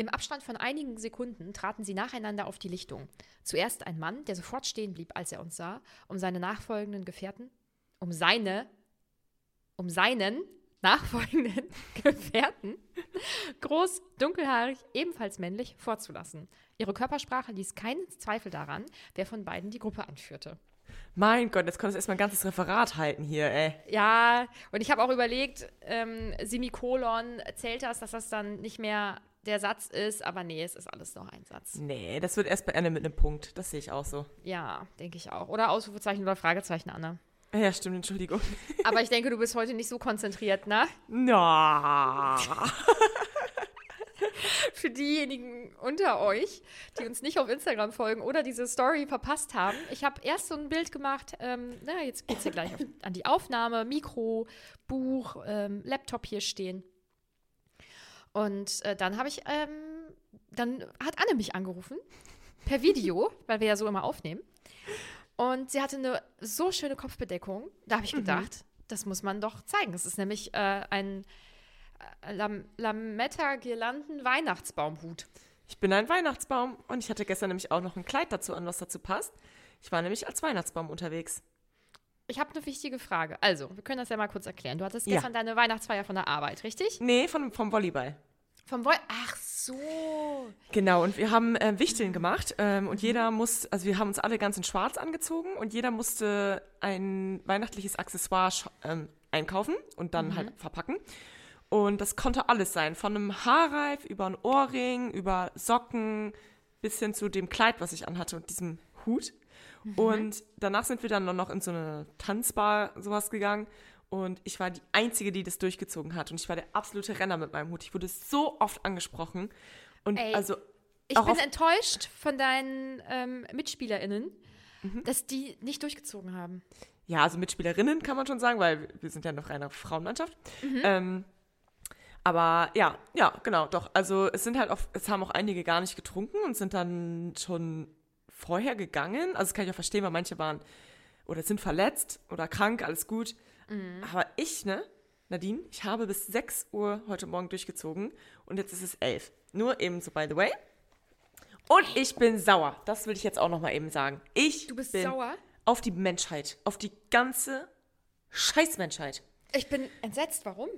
Im Abstand von einigen Sekunden traten sie nacheinander auf die Lichtung. Zuerst ein Mann, der sofort stehen blieb, als er uns sah, um seine nachfolgenden Gefährten, um seine, um seinen nachfolgenden Gefährten, groß, dunkelhaarig, ebenfalls männlich, vorzulassen. Ihre Körpersprache ließ keinen Zweifel daran, wer von beiden die Gruppe anführte. Mein Gott, jetzt konntest du erstmal ein ganzes Referat halten hier, ey. Ja, und ich habe auch überlegt, ähm, Semikolon zählt das, dass das dann nicht mehr der Satz ist, aber nee, es ist alles noch ein Satz. Nee, das wird erst beendet mit einem Punkt. Das sehe ich auch so. Ja, denke ich auch. Oder Ausrufezeichen oder Fragezeichen, Anne. Ja, stimmt, Entschuldigung. Aber ich denke, du bist heute nicht so konzentriert, ne? Na. Für diejenigen unter euch, die uns nicht auf Instagram folgen oder diese Story verpasst haben, ich habe erst so ein Bild gemacht. Ähm, na, jetzt geht es hier gleich auf, an die Aufnahme. Mikro, Buch, ähm, Laptop hier stehen. Und äh, dann habe ich, ähm, dann hat Anne mich angerufen, per Video, weil wir ja so immer aufnehmen. Und sie hatte eine so schöne Kopfbedeckung. Da habe ich gedacht, mhm. das muss man doch zeigen. Das ist nämlich äh, ein äh, Lam Lametta-Girlanden-Weihnachtsbaumhut. Ich bin ein Weihnachtsbaum und ich hatte gestern nämlich auch noch ein Kleid dazu an, was dazu passt. Ich war nämlich als Weihnachtsbaum unterwegs. Ich habe eine wichtige Frage. Also, wir können das ja mal kurz erklären. Du hattest gestern ja. deine Weihnachtsfeier von der Arbeit, richtig? Nee, von, vom Volleyball. Vom Vol Ach so. Genau, und wir haben äh, Wichteln gemacht ähm, und jeder muss, also wir haben uns alle ganz in schwarz angezogen und jeder musste ein weihnachtliches Accessoire ähm, einkaufen und dann mhm. halt verpacken. Und das konnte alles sein, von einem Haarreif über ein Ohrring, über Socken bis hin zu dem Kleid, was ich anhatte und diesem Hut. Mhm. Und danach sind wir dann noch in so eine Tanzbar sowas gegangen. Und ich war die Einzige, die das durchgezogen hat. Und ich war der absolute Renner mit meinem Hut. Ich wurde so oft angesprochen. Und Ey, also. Ich bin enttäuscht von deinen ähm, MitspielerInnen, mhm. dass die nicht durchgezogen haben. Ja, also Mitspielerinnen kann man schon sagen, weil wir sind ja eine reine Frauenmannschaft. Mhm. Ähm, aber ja, ja, genau, doch. Also es sind halt auch, es haben auch einige gar nicht getrunken und sind dann schon vorher gegangen. Also das kann ich auch verstehen, weil manche waren oder sind verletzt oder krank, alles gut. Mhm. Aber ich, ne, Nadine, ich habe bis 6 Uhr heute Morgen durchgezogen und jetzt ist es 11. Nur eben so, by the way. Und ich bin sauer. Das will ich jetzt auch noch mal eben sagen. Ich du bist bin sauer? auf die Menschheit. Auf die ganze Scheißmenschheit. Ich bin entsetzt. Warum?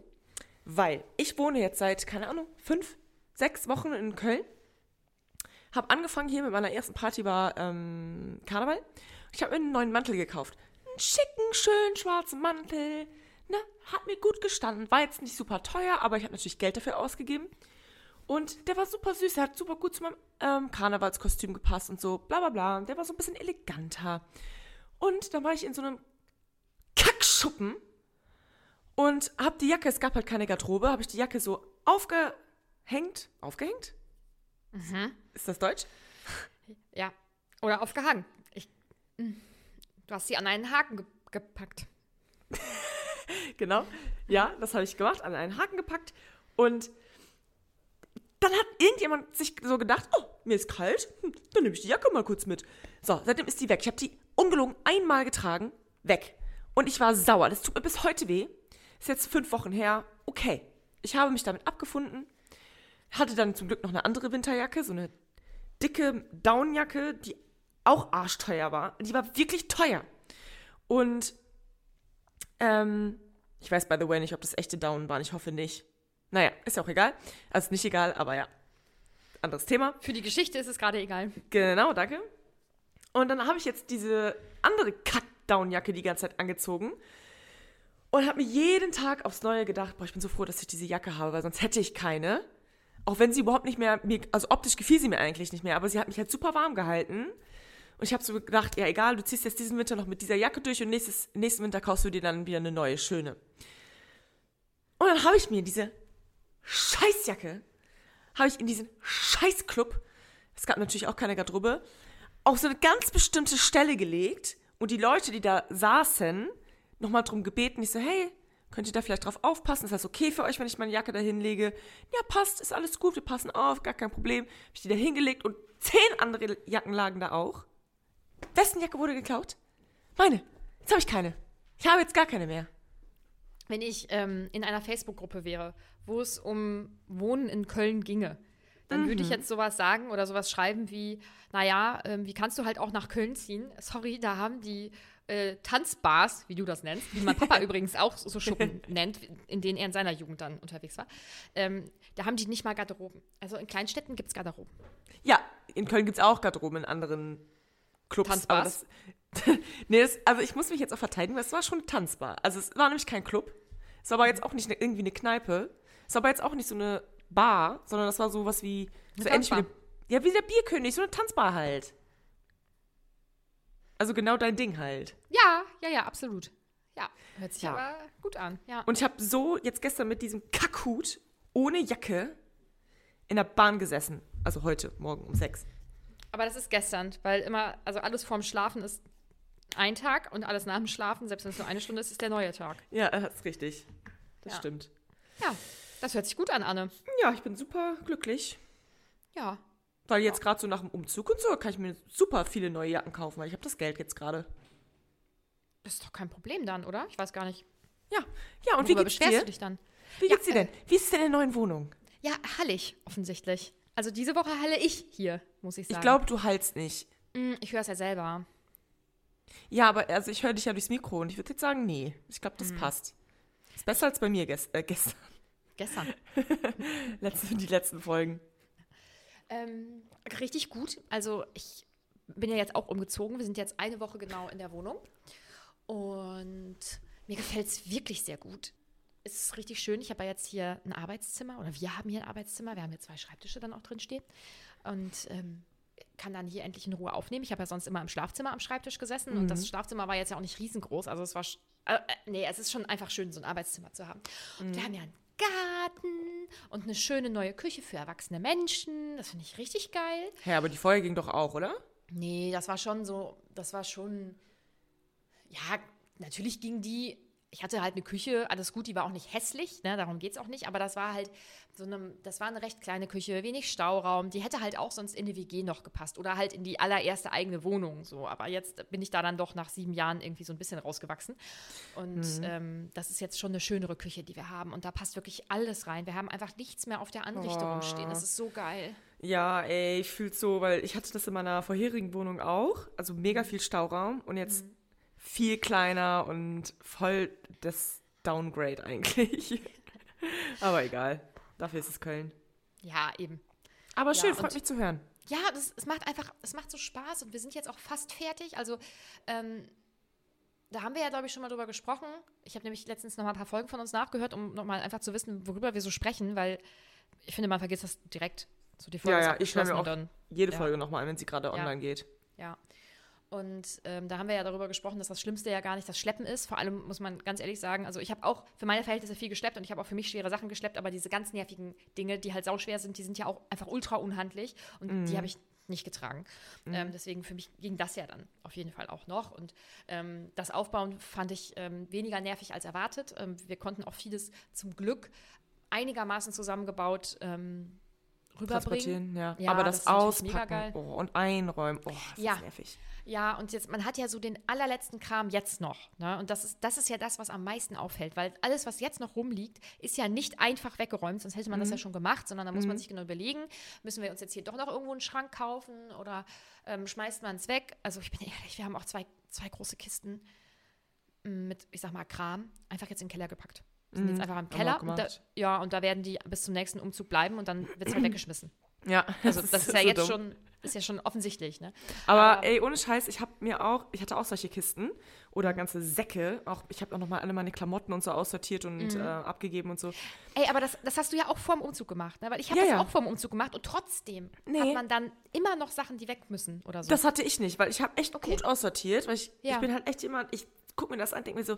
Weil ich wohne jetzt seit, keine Ahnung, fünf, sechs Wochen in Köln. Hab angefangen hier mit meiner ersten Party war ähm, Karneval. Ich habe mir einen neuen Mantel gekauft. Einen schicken, schönen schwarzen Mantel. Ne, hat mir gut gestanden. War jetzt nicht super teuer, aber ich habe natürlich Geld dafür ausgegeben. Und der war super süß. Der hat super gut zu meinem ähm, Karnevalskostüm gepasst und so. Bla bla bla. Der war so ein bisschen eleganter. Und dann war ich in so einem Kackschuppen und hab die Jacke, es gab halt keine Garderobe, habe ich die Jacke so aufgehängt. Aufgehängt? Ist das Deutsch? Ja. Oder aufgehangen. Ich, mm. du hast sie an einen Haken ge gepackt. Genau. Ja, das habe ich gemacht, an einen Haken gepackt. Und dann hat irgendjemand sich so gedacht, oh, mir ist kalt, hm, dann nehme ich die Jacke mal kurz mit. So, seitdem ist die weg. Ich habe die ungelogen einmal getragen, weg. Und ich war sauer. Das tut mir bis heute weh. Ist jetzt fünf Wochen her. Okay. Ich habe mich damit abgefunden. Hatte dann zum Glück noch eine andere Winterjacke, so eine dicke Downjacke, die auch arschteuer war. Die war wirklich teuer. Und ähm, ich weiß, by the way, nicht, ob das echte Down waren. Ich hoffe nicht. Naja, ist ja auch egal. Also nicht egal, aber ja. Anderes Thema. Für die Geschichte ist es gerade egal. Genau, danke. Und dann habe ich jetzt diese andere Cut-Down-Jacke die ganze Zeit angezogen und habe mir jeden Tag aufs Neue gedacht, boah, ich bin so froh, dass ich diese Jacke habe, weil sonst hätte ich keine. Auch wenn sie überhaupt nicht mehr, mir, also optisch gefiel sie mir eigentlich nicht mehr, aber sie hat mich halt super warm gehalten. Und ich habe so gedacht, ja egal, du ziehst jetzt diesen Winter noch mit dieser Jacke durch und nächstes, nächsten Winter kaufst du dir dann wieder eine neue, schöne. Und dann habe ich mir diese Scheißjacke, habe ich in diesen Scheißclub, es gab natürlich auch keine Garderobe, auf so eine ganz bestimmte Stelle gelegt und die Leute, die da saßen, nochmal drum gebeten. Ich so, hey, könnt ihr da vielleicht drauf aufpassen? Ist das okay für euch, wenn ich meine Jacke da hinlege? Ja, passt, ist alles gut, wir passen auf, gar kein Problem. Hab ich die da hingelegt und zehn andere Jacken lagen da auch. Wessen Jacke wurde geklaut? Meine. Jetzt habe ich keine. Ich habe jetzt gar keine mehr. Wenn ich ähm, in einer Facebook-Gruppe wäre, wo es um Wohnen in Köln ginge, dann würde ich jetzt sowas sagen oder sowas schreiben wie, naja, ähm, wie kannst du halt auch nach Köln ziehen? Sorry, da haben die äh, Tanzbars, wie du das nennst, wie mein Papa übrigens auch so Schuppen nennt, in denen er in seiner Jugend dann unterwegs war, ähm, da haben die nicht mal Garderoben. Also in Kleinstädten gibt es Garderoben. Ja, in Köln gibt es auch Garderoben in anderen Clubs. Tanzbars? Das, nee, das, also ich muss mich jetzt auch verteidigen, weil es war schon tanzbar. Also es war nämlich kein Club. Es war aber jetzt auch nicht eine, irgendwie eine Kneipe. Es war aber jetzt auch nicht so eine Bar, sondern das war sowas wie, so ähnlich wie eine, ja, wie der Bierkönig, so eine Tanzbar halt. Also genau dein Ding halt. Ja, ja, ja, absolut. Ja, hört sich Ja. aber gut an. Ja. Und ich habe so jetzt gestern mit diesem Kackhut ohne Jacke in der Bahn gesessen. Also heute, morgen um sechs. Aber das ist gestern, weil immer, also alles vorm Schlafen ist ein Tag und alles nach dem Schlafen, selbst wenn es nur eine Stunde ist, ist der neue Tag. Ja, das ist richtig. Das Ja. stimmt. Ja, das hört sich gut an, Anne. Ja, ich bin super glücklich. Ja. Weil jetzt gerade so nach dem Umzug und so kann ich mir super viele neue Jacken kaufen, weil ich habe das Geld jetzt gerade. Das ist doch kein Problem dann, oder? Ich weiß gar nicht. Ja, ja und wie Worüber geht's beschwerst dir? du dich dann? Wie Ja, geht's dir denn? Wie ist es denn in der neuen Wohnung? Ja, hallig, offensichtlich. Also diese Woche halle ich hier, muss ich sagen. Ich glaube, du heilst nicht. Mm, Ich höre es ja selber. Ja, aber also ich höre dich ja durchs Mikro und ich würde jetzt sagen, nee. Ich glaube, das passt. Ist besser als bei mir gest äh, gestern. Gestern. Letzte, die letzten Folgen. Ähm, richtig gut. Also ich bin ja jetzt auch umgezogen. Wir sind jetzt eine Woche genau in der Wohnung. Und mir gefällt es wirklich sehr gut. Es ist richtig schön. Ich habe ja jetzt hier ein Arbeitszimmer oder wir haben hier ein Arbeitszimmer. Wir haben hier zwei Schreibtische dann auch drin stehen. Und ähm, kann dann hier endlich in Ruhe aufnehmen. Ich habe ja sonst immer im Schlafzimmer am Schreibtisch gesessen und das Schlafzimmer war jetzt ja auch nicht riesengroß. Also es war, äh, äh, nee, es ist schon einfach schön, so ein Arbeitszimmer zu haben. Und wir haben ja einen Garten und eine schöne neue Küche für erwachsene Menschen. Das finde ich richtig geil. Hä, aber die Folge ging doch auch, oder? Nee, das war schon so, das war schon, ja, natürlich ging die, ich hatte halt eine Küche, alles gut, die war auch nicht hässlich, ne, darum geht es auch nicht, aber das war halt so eine, das war eine recht kleine Küche, wenig Stauraum, die hätte halt auch sonst in die WG noch gepasst oder halt in die allererste eigene Wohnung, so, aber jetzt bin ich da dann doch nach sieben Jahren irgendwie so ein bisschen rausgewachsen und ähm, das ist jetzt schon eine schönere Küche, die wir haben und da passt wirklich alles rein, wir haben einfach nichts mehr auf der Anrichtung Oh. rumstehen, das ist so geil. Ja, ey, ich fühl's so, weil ich hatte das in meiner vorherigen Wohnung auch. Also mega viel Stauraum und jetzt viel kleiner und voll das Downgrade eigentlich. Aber egal. Dafür ist es Köln. Ja, eben. Aber schön, Ja, freut mich zu hören. Ja, das, es macht einfach, es macht so Spaß und wir sind jetzt auch fast fertig. Also, ähm, da haben wir ja, glaube ich, schon mal drüber gesprochen. Ich habe nämlich letztens noch mal ein paar Folgen von uns nachgehört, um noch mal einfach zu wissen, worüber wir so sprechen, weil ich finde, man vergisst das direkt. So die Folge Ja, ja, ich höre mir auch jede ja. Folge nochmal an, wenn sie gerade online geht. ja. Und ähm, da haben wir ja darüber gesprochen, dass das Schlimmste ja gar nicht das Schleppen ist. Vor allem muss man ganz ehrlich sagen, also ich habe auch für meine Verhältnisse viel geschleppt und ich habe auch für mich schwere Sachen geschleppt, aber diese ganz nervigen Dinge, die halt sauschwer sind, die sind ja auch einfach ultra unhandlich und die habe ich nicht getragen. Ähm, deswegen für mich ging das ja dann auf jeden Fall auch noch. Und ähm, das Aufbauen fand ich ähm, weniger nervig als erwartet. Ähm, wir konnten auch vieles zum Glück einigermaßen zusammengebaut ähm, rüberbringen. Ja. Ja, Aber das das. Auspacken oh, und einräumen, oh, das Ja. ist nervig. Ja, und jetzt, man hat ja so den allerletzten Kram jetzt noch. Ne? Und das ist, das ist ja das, was am meisten auffällt, weil alles, was jetzt noch rumliegt, ist ja nicht einfach weggeräumt, sonst hätte man das ja schon gemacht, sondern da muss man sich genau überlegen, müssen wir uns jetzt hier doch noch irgendwo einen Schrank kaufen oder ähm, schmeißt man es weg? Also ich bin ehrlich, wir haben auch zwei, zwei große Kisten mm, mit, ich sag mal, Kram, einfach jetzt in den Keller gepackt. Die sind jetzt einfach im Keller. Und da, ja, und da werden die bis zum nächsten Umzug bleiben und dann wird es halt weggeschmissen. Ja, Also das ist ja so jetzt dumm. schon, ist ja schon offensichtlich, ne? Aber, Aber- ey, ohne Scheiß, ich habe mir auch, ich hatte auch solche Kisten oder ganze Säcke. Auch, ich habe auch nochmal alle meine Klamotten und so aussortiert Mhm. und äh, abgegeben und so. Ey, aber das, das hast du ja auch vorm Umzug gemacht, ne? Weil ich habe Ja, das ja. auch vorm Umzug gemacht und trotzdem Nee. hat man dann immer noch Sachen, die weg müssen oder so. Das hatte ich nicht, weil ich habe echt Okay. gut aussortiert, weil ich, Ja. ich bin halt echt jemand, ich guck mir das an, denke mir so,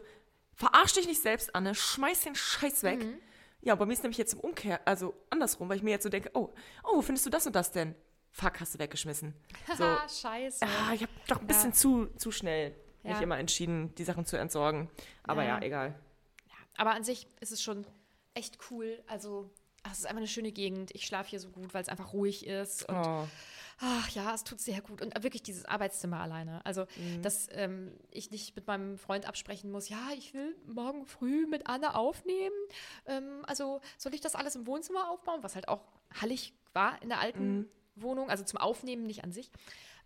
verarsch dich nicht selbst, Anne, schmeiß den Scheiß weg. Mhm. Ja, bei mir ist nämlich jetzt im Umkehr, also andersrum, weil ich mir jetzt so denke, oh, oh, wo findest du das und das denn? Fuck, hast du weggeschmissen. So, Haha, scheiße. ah, ich habe doch ein bisschen zu, zu schnell mich Ja. immer entschieden, die Sachen zu entsorgen. Aber ja, Ja. egal. Aber an sich ist es schon echt cool. Also, ach, es ist einfach eine schöne Gegend. Ich schlafe hier so gut, weil es einfach ruhig ist. Und Oh. Ach ja, es tut sehr gut. Und wirklich dieses Arbeitszimmer alleine. Also, Mhm. dass ähm, ich nicht mit meinem Freund absprechen muss, ja, ich will morgen früh mit Anne aufnehmen. Ähm, also, soll ich das alles im Wohnzimmer aufbauen? Was halt auch hallig war in der alten Mhm. Wohnung. Also zum Aufnehmen, nicht an sich.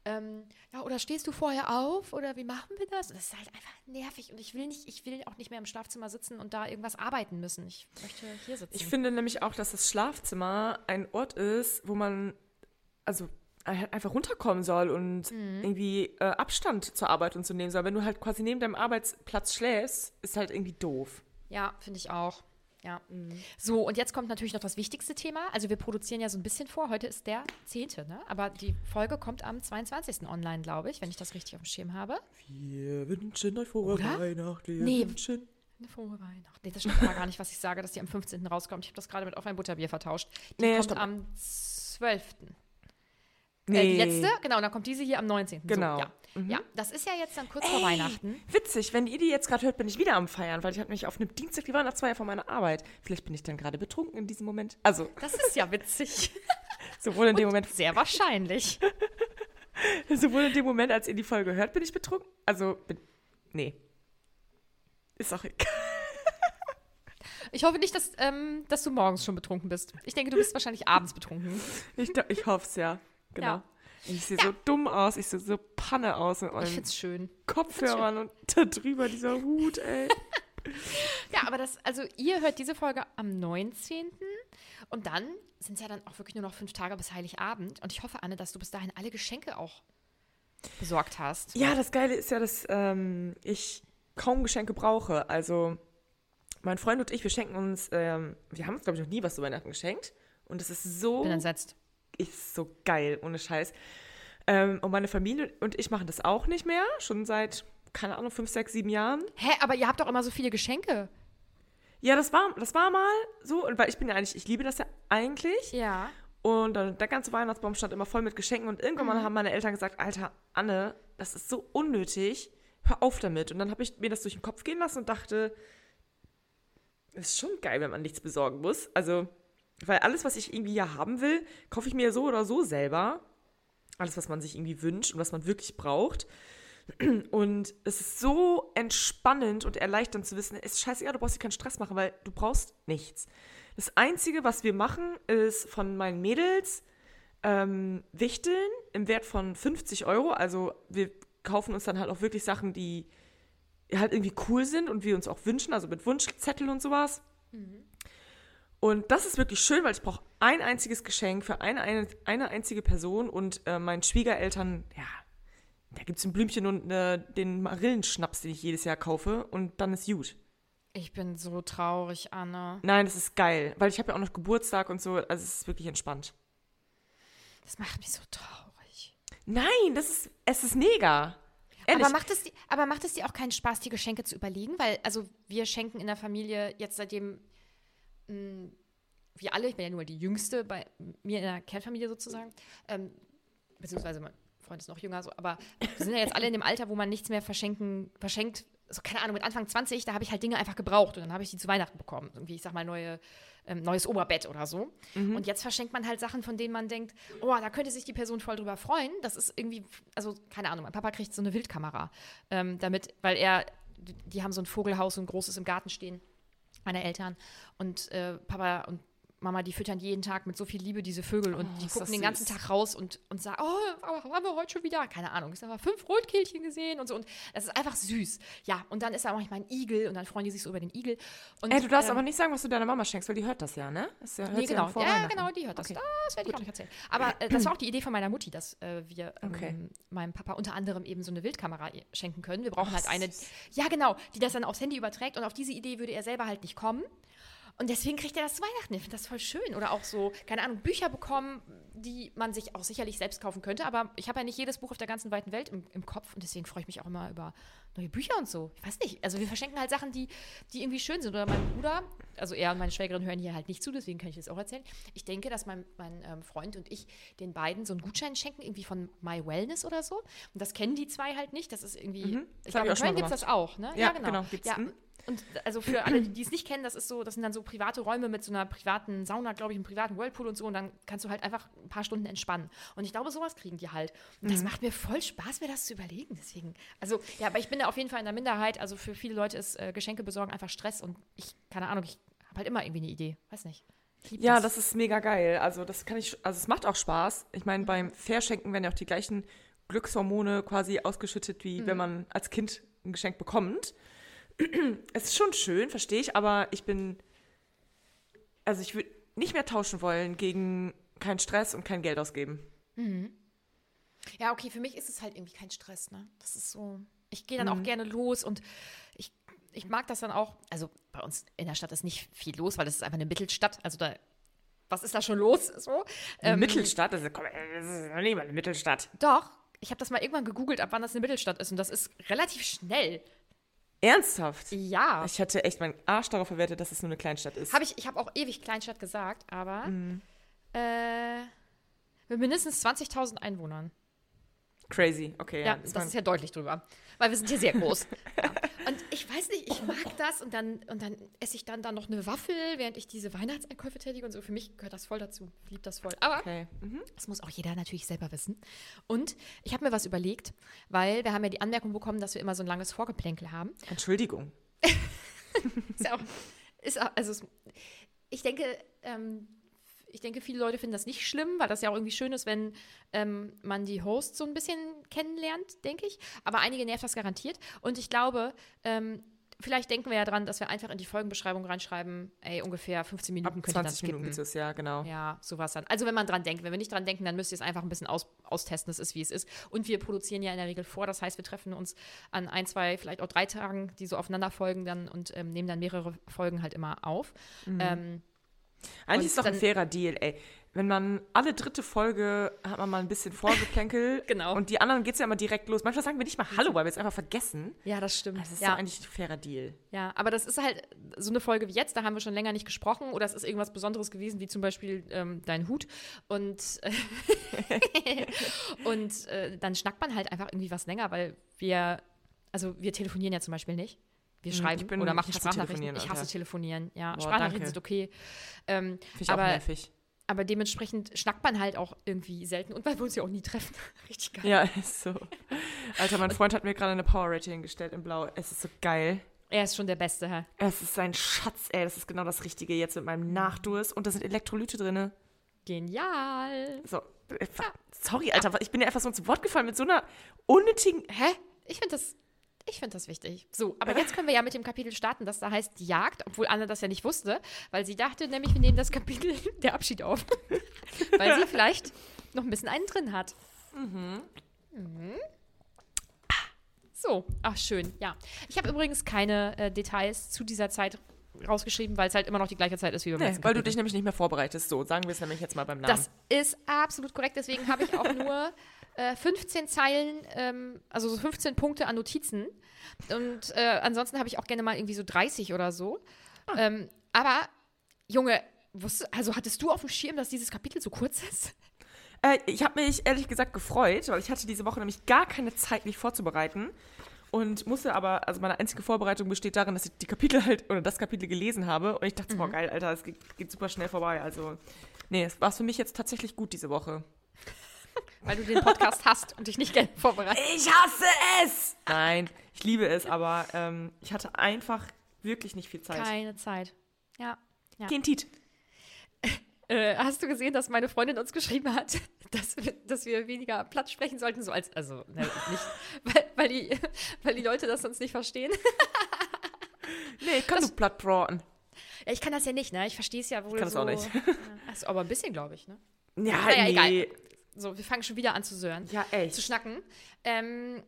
Ähm, ja, oder stehst du vorher auf oder wie machen wir das? Das ist halt einfach nervig und ich will nicht, ich will auch nicht mehr im Schlafzimmer sitzen und da irgendwas arbeiten müssen. Ich möchte hier sitzen. Ich finde nämlich auch, dass das Schlafzimmer ein Ort ist, wo man also einfach runterkommen soll und Mhm. irgendwie äh, Abstand zur Arbeit und zu nehmen soll. Wenn du halt quasi neben deinem Arbeitsplatz schläfst, ist halt irgendwie doof. Ja, finde ich auch. Ja. So, und jetzt kommt natürlich noch das wichtigste Thema. Also wir produzieren ja so ein bisschen vor. Heute ist der 10., ne? Aber die Folge kommt am 22. online, glaube ich, wenn ich das richtig auf dem Schirm habe. Wir wünschen euch frohe Oder? Weihnacht. Wir Nee. wünschen. Eine frohe Weihnacht. Nee, das stimmt gar nicht, was ich sage, dass die am 15. rauskommt. Ich habe das gerade mit auf ein Butterbier vertauscht. Die Nee, kommt stimmt. am 12. Nee. Äh, die letzte, genau, und dann kommt diese hier am 19. Genau. So, ja. ja, das ist ja jetzt dann kurz Ey, vor Weihnachten. Witzig, wenn ihr die jetzt gerade hört, bin ich wieder am Feiern, weil ich habe mich auf einem Dienstag die Weihnachtsfeier von meiner Arbeit. Vielleicht bin ich dann gerade betrunken in diesem Moment. Also, Das ist ja witzig. sowohl in dem Moment, Sehr wahrscheinlich. sowohl in dem Moment, als ihr die Folge hört, bin ich betrunken. Also, bin, nee. Ist auch egal. Ich hoffe nicht, dass, ähm, dass du morgens schon betrunken bist. Ich denke, du bist wahrscheinlich abends betrunken. Ich, ich hoffe es ja. Genau. Ja. Ich sehe so dumm aus, ich sehe so Panne aus mit find's schön. Kopfhörern und da drüber dieser Hut, ey. Ja, aber das, also ihr hört diese Folge am 19. Und dann sind es ja dann auch wirklich nur noch fünf Tage bis Heiligabend. Und ich hoffe, Anne, dass du bis dahin alle Geschenke auch besorgt hast. Ja, das Geile ist ja, dass ähm, ich kaum Geschenke brauche. Also, mein Freund und ich, wir schenken uns, ähm, wir haben uns, glaube ich, noch nie was zu Weihnachten geschenkt. Und es ist so, Bin entsetzt. Ist so geil, ohne Scheiß. Ähm, und meine Familie und ich machen das auch nicht mehr, schon seit, keine Ahnung, fünf, sechs, sieben Jahren. Hä, aber ihr habt doch immer so viele Geschenke. Ja, das war, das war mal so, und weil ich bin ja eigentlich, ich liebe das ja eigentlich. Ja. Und dann, der ganze Weihnachtsbaum stand immer voll mit Geschenken. Und irgendwann Mhm. haben meine Eltern gesagt, Alter, Anne, das ist so unnötig. Hör auf damit. Und dann habe ich mir das durch den Kopf gehen lassen und dachte, es ist schon geil, wenn man nichts besorgen muss. Also, weil alles, was ich irgendwie ja haben will, kaufe ich mir so oder so selber. Alles, was man sich irgendwie wünscht und was man wirklich braucht. Und es ist so entspannend und erleichternd zu wissen, es ist scheißegal, du brauchst dir keinen Stress machen, weil du brauchst nichts. Das Einzige, was wir machen, ist von meinen Mädels ähm, Wichteln im Wert von 50 Euro. Also wir kaufen uns dann halt auch wirklich Sachen, die halt irgendwie cool sind und wir uns auch wünschen, also mit Wunschzettel und sowas. Und das ist wirklich schön, weil ich brauche ein einziges Geschenk für eine, eine, eine einzige Person und äh, meinen Schwiegereltern, ja, da gibt es ein Blümchen und äh, den Marillenschnaps, den ich jedes Jahr kaufe und dann ist gut. Ich bin so traurig, Anne. Nein, das ist geil, weil ich habe ja auch noch Geburtstag und so, also es ist wirklich entspannt. Das macht mich so traurig. Nein, das ist, es ist mega. Ehrlich. Aber macht, es, aber macht es dir auch keinen Spaß, die Geschenke zu überlegen? Weil, also wir schenken in der Familie jetzt seitdem mh, wir alle, ich bin ja nur die Jüngste bei mir in der Kernfamilie sozusagen, ähm, beziehungsweise mein Freund ist noch jünger, so, aber wir sind ja jetzt alle in dem Alter, wo man nichts mehr verschenken, verschenkt, so keine Ahnung, mit Anfang 20, da habe ich halt Dinge einfach gebraucht und dann habe ich die zu Weihnachten bekommen. Irgendwie, ich sag mal, neue, ähm, neues Oberbett oder so. Und jetzt verschenkt man halt Sachen, von denen man denkt, oh, da könnte sich die Person voll drüber freuen. Das ist irgendwie, also keine Ahnung, mein Papa kriegt so eine Wildkamera, ähm, damit, weil er, die, die haben so ein Vogelhaus, so ein großes im Garten stehen meine Eltern. Und äh, Papa und Mama, die füttern jeden Tag mit so viel Liebe diese Vögel und die ist gucken den ganzen süß. Tag raus und, und sagen, oh, haben wir heute schon wieder, keine Ahnung, ich mal, fünf Rotkehlchen gesehen und so und das ist einfach süß. Ja, und dann ist da manchmal ein Igel und dann freuen die sich so über den Igel. Und, Ey, du darfst ähm, aber nicht sagen, was du deiner Mama schenkst, weil die hört das ja, ne? Das ja, hört Nee, genau. vor Ja, Weihnachten. genau, die hört das. Okay. Das werde ich auch nicht erzählen. Aber äh, das war auch die Idee von meiner Mutti, dass äh, wir ähm, Okay. meinem Papa unter anderem eben so eine Wildkamera i- schenken können. Wir brauchen halt eine, ja genau, die das dann aufs Handy überträgt und auf diese Idee würde er selber halt nicht kommen. Und deswegen kriegt er das zu Weihnachten. Ich finde das voll schön. Oder auch so, keine Ahnung, Bücher bekommen, die man sich auch sicherlich selbst kaufen könnte. Aber ich habe ja nicht jedes Buch auf der ganzen weiten Welt im, im Kopf. Und deswegen freue ich mich auch immer über neue Bücher und so. Ich weiß nicht. Also wir verschenken halt Sachen, die, die irgendwie schön sind. Oder mein Bruder, also er und meine Schwägerin hören hier halt nicht zu, deswegen kann ich das auch erzählen. Ich denke, dass mein, mein ähm, Freund und ich den beiden so einen Gutschein schenken, irgendwie von My Wellness oder so. Und das kennen die zwei halt nicht. Das ist irgendwie, ich Mhm. Das glaube, ich in Köln gibt es das auch, ne? Ja, genau, gibt's, Ja. Und also für alle, die es nicht kennen, das ist so, das sind dann so private Räume mit so einer privaten Sauna, glaube ich, einem privaten Whirlpool und so. Und dann kannst du halt einfach ein paar Stunden entspannen. Und ich glaube, sowas kriegen die halt. Und Mhm. das macht mir voll Spaß, mir das zu überlegen. Deswegen, also ja, aber ich bin da auf jeden Fall in der Minderheit. Also für viele Leute ist äh, Geschenke besorgen einfach Stress. Und ich, keine Ahnung, ich habe halt immer irgendwie eine Idee. Weiß nicht. Ich lieb Ja, das ist mega geil. Also das kann ich, also es macht auch Spaß. Ich meine, beim Verschenken werden ja auch die gleichen Glückshormone quasi ausgeschüttet, wie wenn man als Kind ein Geschenk bekommt. Es ist schon schön, verstehe ich, aber ich bin, also ich würde nicht mehr tauschen wollen gegen keinen Stress und kein Geld ausgeben. Ja, okay, für mich ist es halt irgendwie kein Stress, ne? Das ist so. Ich gehe dann Mhm. auch gerne los und ich, ich mag das dann auch. Also bei uns in der Stadt ist nicht viel los, weil das ist einfach eine Mittelstadt. Also da, was ist da schon los? So. Ähm, Mittelstadt, also komm, das ist noch nicht mal eine Mittelstadt. Doch, ich habe das mal irgendwann gegoogelt, ab wann das eine Mittelstadt ist. Und das ist relativ schnell. Ernsthaft? Ja. Ich hatte echt meinen Arsch darauf verwertet, dass es nur eine Kleinstadt ist. Habe ich, ich habe auch ewig Kleinstadt gesagt, aber Mhm. äh, mit mindestens 20.000 Einwohnern. Crazy, okay. Ja, ist das ist ja deutlich drüber. Weil wir sind hier sehr groß. ja. Und ich weiß nicht, ich mag das und dann, und dann esse ich dann, dann noch eine Waffel, während ich diese Weihnachtseinkäufe tätige und so. Für mich gehört das voll dazu. Ich liebe das voll. Aber Okay. Mhm. das muss auch jeder natürlich selber wissen. Und ich habe mir was überlegt, weil wir haben ja die Anmerkung bekommen, dass wir immer so ein langes Vorgeplänkel haben. Entschuldigung. Ist ja auch, ist auch also es, ich denke, ähm, ich denke, viele Leute finden das nicht schlimm, weil das ja auch irgendwie schön ist, wenn ähm, man die Hosts so ein bisschen kennenlernt, denke ich. Aber einige nervt das garantiert. Und ich glaube, ähm, vielleicht denken wir ja dran, dass wir einfach in die Folgenbeschreibung reinschreiben, ey, ungefähr 15 Minuten Ab könnt ihr dann 20 Minuten skippen. ist es, ja, genau. Ja, sowas dann. Also wenn man dran denkt. Wenn wir nicht dran denken, dann müsst ihr es einfach ein bisschen aus, austesten. Es ist, wie es ist. Und wir produzieren ja in der Regel vor. Das heißt, wir treffen uns an ein, zwei, vielleicht auch drei Tagen, die so aufeinander folgen dann und ähm, nehmen dann mehrere Folgen halt immer auf. Ähm, Eigentlich Und ist doch ein fairer Deal, ey. Wenn man alle dritte Folge hat man mal ein bisschen Vorgeplänkel. Genau. Und die anderen geht es ja immer direkt los. Manchmal sagen wir nicht mal Hallo, weil wir es einfach vergessen. ja, das stimmt. Das ist ja. doch eigentlich ein fairer Deal. Ja, aber das ist halt so eine Folge wie jetzt, da haben wir schon länger nicht gesprochen oder es ist irgendwas Besonderes gewesen, wie zum Beispiel ähm, dein Hut. Und, äh, und äh, dann schnackt man halt einfach irgendwie was länger, weil wir, also wir telefonieren ja zum Beispiel nicht. Wir schreiben ich bin- oder machen ich Sprachnachrichten. Ich hasse telefonieren, ja. Boah, Sprachnachrichten danke. sind okay. Ähm, Finde ich aber, auch nervig. aber dementsprechend schnackt man halt auch irgendwie selten und weil wir uns ja auch nie treffen. Richtig geil. Ja, ist so. Alter, mein Freund hat mir gerade eine Power Rating gestellt in Blau. Es ist so geil. Er ist schon der Beste, Herr. Es ist ein Schatz, ey. Das ist genau das Richtige jetzt mit meinem Nachdurst. Und da sind Elektrolyte drin. Genial. So. äh, Sorry, Alter. Ich bin ja einfach so ins Wort gefallen mit so einer unnötigen. Hä? Ich finde das, ich finde das wichtig. So, aber jetzt können wir ja mit dem Kapitel starten, das da heißt die Jagd, obwohl Anna das ja nicht wusste, weil sie dachte nämlich, wir nehmen das Kapitel der Abschied auf. weil sie vielleicht noch ein bisschen einen drin hat. Mhm. So, ach schön, ja. Ich habe übrigens keine äh, Details zu dieser Zeit rausgeschrieben, weil es halt immer noch die gleiche Zeit ist wie beim Nee, letzten weil du Kapitel. dich nämlich nicht mehr vorbereitest. So, sagen wir es nämlich jetzt mal beim Namen. Das ist absolut korrekt. Deswegen habe ich auch nur äh, 15 Zeilen, ähm, also so 15 Punkte an Notizen. Und äh, ansonsten habe ich auch gerne mal irgendwie so 30 oder so. Ähm, aber, Junge, wusste, also hattest du auf dem Schirm, dass dieses Kapitel so kurz ist? Äh, ich habe mich ehrlich gesagt gefreut, weil ich hatte diese Woche nämlich gar keine Zeit, mich vorzubereiten. Und musste aber, also meine einzige Vorbereitung besteht darin, dass ich die Kapitel halt, oder das Kapitel gelesen habe. Und ich dachte, boah, geil, Alter, es geht, geht super schnell vorbei. Also, nee, es war für mich jetzt tatsächlich gut diese Woche. Weil du den Podcast hast und dich nicht gerne vorbereitet. Ich hasse es! Nein, ich liebe es, aber ähm, ich hatte einfach wirklich nicht viel Zeit. Keine Zeit. Ja. ja. Kein Tit. Äh, hast du gesehen, dass meine Freundin uns geschrieben hat, dass, wir- dass wir weniger Platz sprechen sollten? So als, also, ne, nicht, weil, weil, die, weil die Leute das sonst nicht verstehen. Nee, ich kann nur platt braten. Ja, ich kann das ja nicht, ne? Ich verstehe es ja wohl kann das so. auch nicht. Achso, aber ein bisschen, glaube ich, ne? Ja, Naja, nee. egal. So, wir fangen schon wieder an zu sören. Ja, echt. Zu schnacken. Ähm,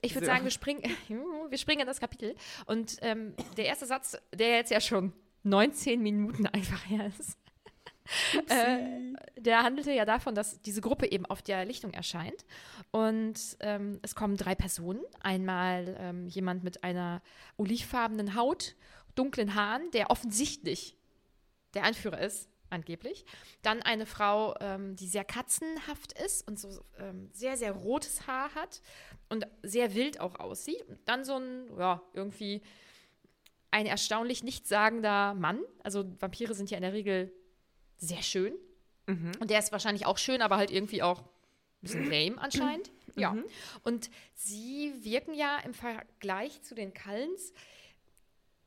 ich würde So. sagen, wir springen, wir springen in das Kapitel. Und ähm, der erste Satz, der jetzt ja schon 19 Minuten einfach her ist, äh, der handelte ja davon, dass diese Gruppe eben auf der Lichtung erscheint. Und ähm, es kommen drei Personen. Einmal ähm, jemand mit einer olivfarbenen Haut, dunklen Haaren, der offensichtlich der Anführer ist, angeblich. Dann eine Frau, ähm, die sehr katzenhaft ist und so ähm, sehr, sehr rotes Haar hat und sehr wild auch aussieht. Und dann so ein, ja, irgendwie ein erstaunlich nichtssagender Mann. Also Vampire sind ja in der Regel sehr schön. Und der ist wahrscheinlich auch schön, aber halt irgendwie auch ein bisschen lame anscheinend. Ja. Und sie wirken ja im Vergleich zu den Cullens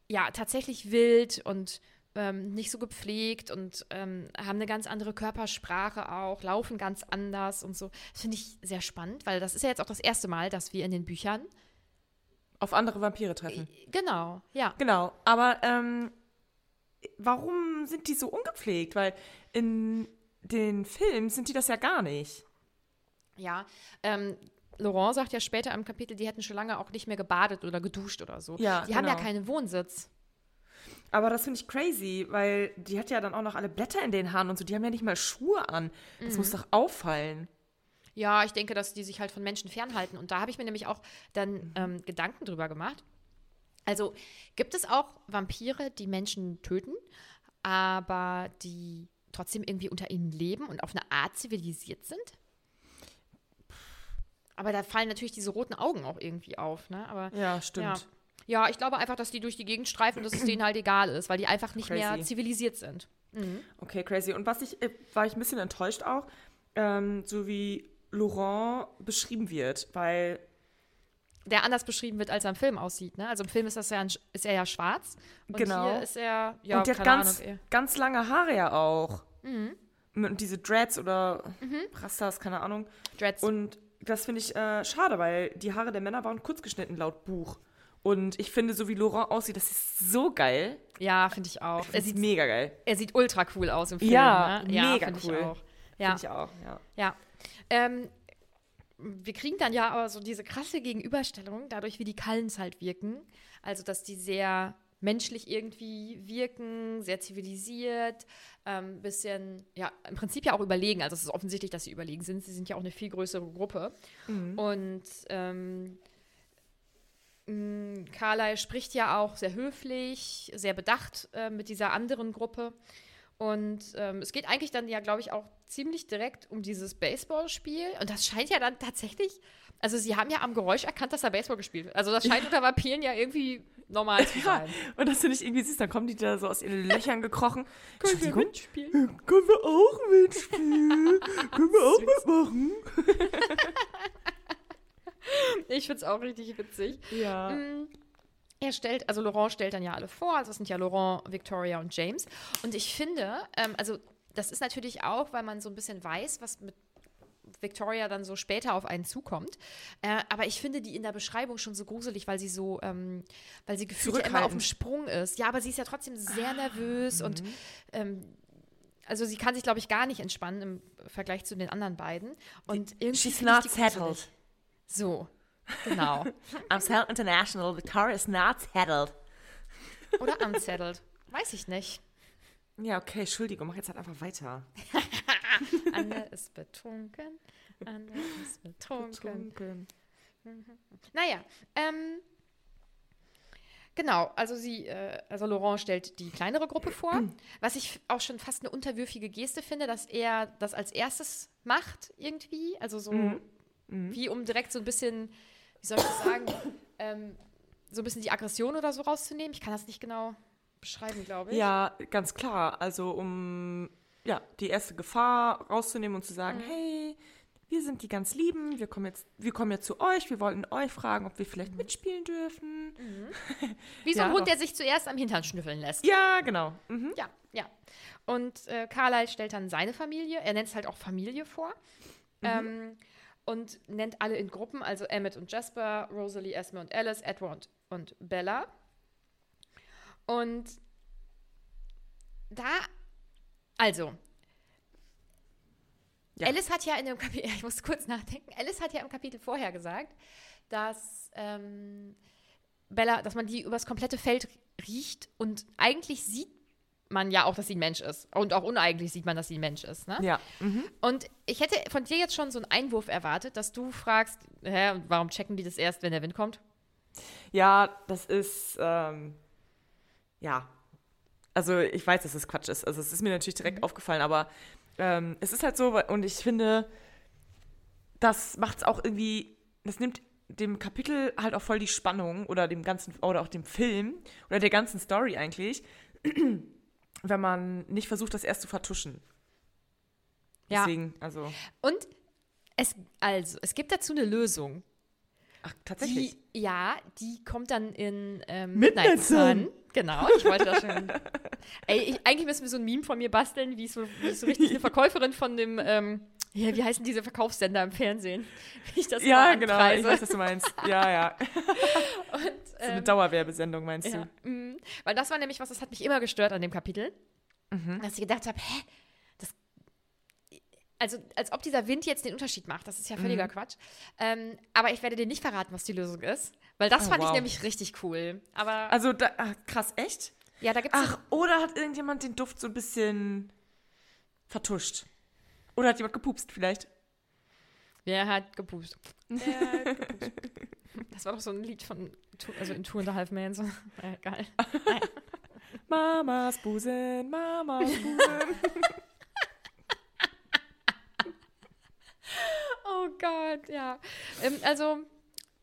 ja tatsächlich wild und ähm, nicht so gepflegt und ähm, haben eine ganz andere Körpersprache auch, laufen ganz anders und so. Das finde ich sehr spannend, weil das ist ja jetzt auch das erste Mal, dass wir in den Büchern. Auf andere Vampire treffen. Genau, ja. Genau, aber ähm, warum sind die so ungepflegt? Weil in den Filmen sind die das ja gar nicht. Ja, ähm, Laurent sagt ja später im Kapitel, die hätten schon lange auch nicht mehr gebadet oder geduscht oder so. Ja, die haben ja genau. keinen Wohnsitz. Aber das finde ich crazy, weil die hat ja dann auch noch alle Blätter in den Haaren und so. Die haben ja nicht mal Schuhe an. Das muss doch auffallen. Ja, ich denke, dass die sich halt von Menschen fernhalten. Und da habe ich mir nämlich auch dann ähm, Gedanken drüber gemacht. Also gibt es auch Vampire, die Menschen töten, aber die trotzdem irgendwie unter ihnen leben und auf eine Art zivilisiert sind? Aber da fallen natürlich diese roten Augen auch irgendwie auf, ne? Aber Ja, stimmt. Ja. Ja, ich glaube einfach, dass die durch die Gegend streifen, dass es denen halt egal ist, weil die einfach nicht mehr Crazy. zivilisiert sind. Okay, crazy. Und was ich, äh, war ich ein bisschen enttäuscht auch, ähm, so wie Laurent beschrieben wird, weil der anders beschrieben wird, als er im Film aussieht. Ne? Also im Film ist, das ja ein, ist er ja schwarz. Und Genau. hier ist er, ja, und der hat ganz, Ahnung. eher- ganz lange Haare ja auch. Und diese Dreads oder Rastas, keine Ahnung. Dreads. Und das finde ich äh, schade, weil die Haare der Männer waren kurz geschnitten laut Buch. Und ich finde, so wie Laurent aussieht, das ist so geil. ja, finde ich auch. Er sieht mega geil. er sieht ultra cool aus im Film. Ja, ne? ja mega cool. Ich auch. Ja, Finde ich auch, ja. ja. Ähm, wir kriegen dann ja aber so diese krasse Gegenüberstellung, dadurch, wie die Cullens halt wirken. Also, dass die sehr menschlich irgendwie wirken, sehr zivilisiert, ähm, bisschen, ja, im Prinzip ja auch überlegen. Also, es ist offensichtlich, dass sie überlegen sind. Sie sind ja auch eine viel größere Gruppe. Und ähm, Carlyle spricht ja auch sehr höflich, sehr bedacht äh, mit dieser anderen Gruppe. Und ähm, es geht eigentlich dann ja, glaube ich, auch ziemlich direkt um dieses Baseballspiel. Und das scheint ja dann tatsächlich, also sie haben ja am Geräusch erkannt, dass er Baseball gespielt wird. Also das scheint unter Vampiren ja irgendwie normal zu Ja, sein. und das finde ich irgendwie süß. Dann kommen die da so aus ihren Löchern gekrochen. Können wir mitspielen? Können wir auch mitspielen? Können wir auch mitmachen? Ich finde es auch richtig witzig. Ja. Mm, Er stellt, also Laurent stellt dann ja alle vor, also das sind ja Laurent, Victoria und James. Und ich finde, ähm, also das ist natürlich auch, weil man so ein bisschen weiß, was mit Victoria dann so später auf einen zukommt. Äh, aber ich finde die in der Beschreibung schon so gruselig, weil sie so, ähm, weil sie gefühlt ja immer auf dem Sprung ist. Ja, aber sie ist ja trotzdem sehr nervös und ähm, also sie kann sich, glaube ich, gar nicht entspannen im Vergleich zu den anderen beiden. Und irgendwie She's not settled. So, genau. I'm so international. Victoria is not settled. Oder unsettled. Weiß ich nicht. Ja, okay, Entschuldigung, mach jetzt halt einfach weiter. Anne ist betrunken. Anna ist betrunken. Betrunken. Naja, ähm, genau, also sie, äh, also Laurent stellt die kleinere Gruppe vor, was ich auch schon fast eine unterwürfige Geste finde, dass er das als erstes macht irgendwie, also so wie um direkt so ein bisschen, wie soll ich das sagen, ähm, so ein bisschen die Aggression oder so rauszunehmen. Ich kann das nicht genau beschreiben, glaube ich. Ja, ganz klar. Also um ja, die erste Gefahr rauszunehmen und zu sagen, Mhm. hey, wir sind die ganz Lieben, wir kommen jetzt, wir kommen jetzt zu euch, wir wollten euch fragen, ob wir vielleicht Mhm. mitspielen dürfen. Wie so Ja, ein Hund, doch. der sich zuerst am Hintern schnüffeln lässt. Ja, genau. Mhm. Ja, ja. Und äh, Carlyle stellt dann seine Familie, er nennt es halt auch Familie vor. Ähm, und nennt alle in Gruppen, also Emmett und Jasper, Rosalie, Esme und Alice, Edward und Bella. Und da, also, Ja. Alice hat ja in dem Kapitel, ich muss kurz nachdenken, Alice hat ja im Kapitel vorher gesagt, dass ähm, Bella, dass man die übers komplette Feld riecht und eigentlich sieht man ja auch, dass sie ein Mensch ist. Und auch uneigentlich sieht man, dass sie ein Mensch ist. Ne? Ja. Mhm. Und ich hätte von dir jetzt schon so einen Einwurf erwartet, dass du fragst, hä, warum checken die das erst, wenn der Wind kommt? Ja, das ist, ähm, ja. Also ich weiß, dass es Quatsch ist. Also es ist mir natürlich direkt aufgefallen, aber ähm, es ist halt so, und ich finde, das macht es auch irgendwie, das nimmt dem Kapitel halt auch voll die Spannung oder dem ganzen, oder auch dem Film oder der ganzen Story eigentlich, wenn man nicht versucht, das erst zu vertuschen. Ja. Deswegen, also, Und es, also, es gibt dazu eine Lösung. Ach, tatsächlich. Die, ja, die kommt dann in ähm, Midnight Midnight Sun. Genau, ich wollte das schon. Ey, ich, eigentlich müssen wir so ein Meme von mir basteln, wie ich so, wie ich so richtig eine Verkäuferin von dem, ähm, ja, wie heißen diese Verkaufssender im Fernsehen? Wie ich das ja, genau, ich weiß, was du meinst. Ja, ja. Und, So eine ähm, Dauerwerbesendung meinst Ja, du? mm, weil das war nämlich was, das hat mich immer gestört an dem Kapitel. Mhm. Dass ich gedacht habe, hä? Also, als ob dieser Wind jetzt den Unterschied macht. Das ist ja Mhm. völliger Quatsch. Ähm, aber ich werde dir nicht verraten, was die Lösung ist. Weil das Oh, fand ich wow. nämlich richtig cool. Aber Also, da, ach, krass, echt? ja, da gibt es. Ach, oder hat irgendjemand den Duft so ein bisschen vertuscht? Oder hat jemand gepupst vielleicht? Wer hat gepust? Wer hat gepust? Das war doch so ein Lied von, also in Two and a Half Men. So. Äh, geil. Mamas Busen, Mamas Busen. Oh Gott, ja. Ähm, also,